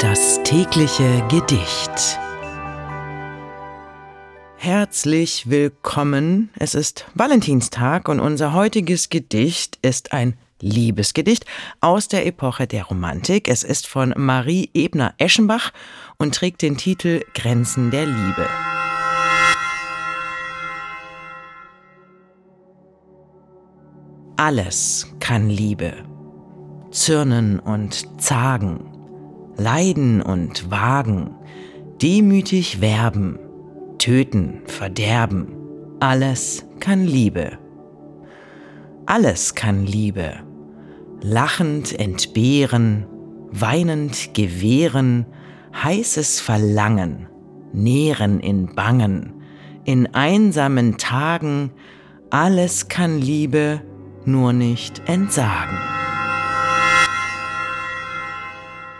Das tägliche Gedicht. Herzlich willkommen. Es ist Valentinstag und unser heutiges Gedicht ist ein Liebesgedicht aus der Epoche der Romantik. Es ist von Marie Ebner-Eschenbach und trägt den Titel Grenzen der Liebe. Alles kann Liebe. Zürnen und zagen, leiden und wagen, demütig werben, töten, verderben. Alles kann Liebe. Alles kann Liebe. Lachend entbehren, weinend gewähren, heißes Verlangen, nähren in Bangen, in einsamen Tagen, alles kann Liebe nur nicht entsagen.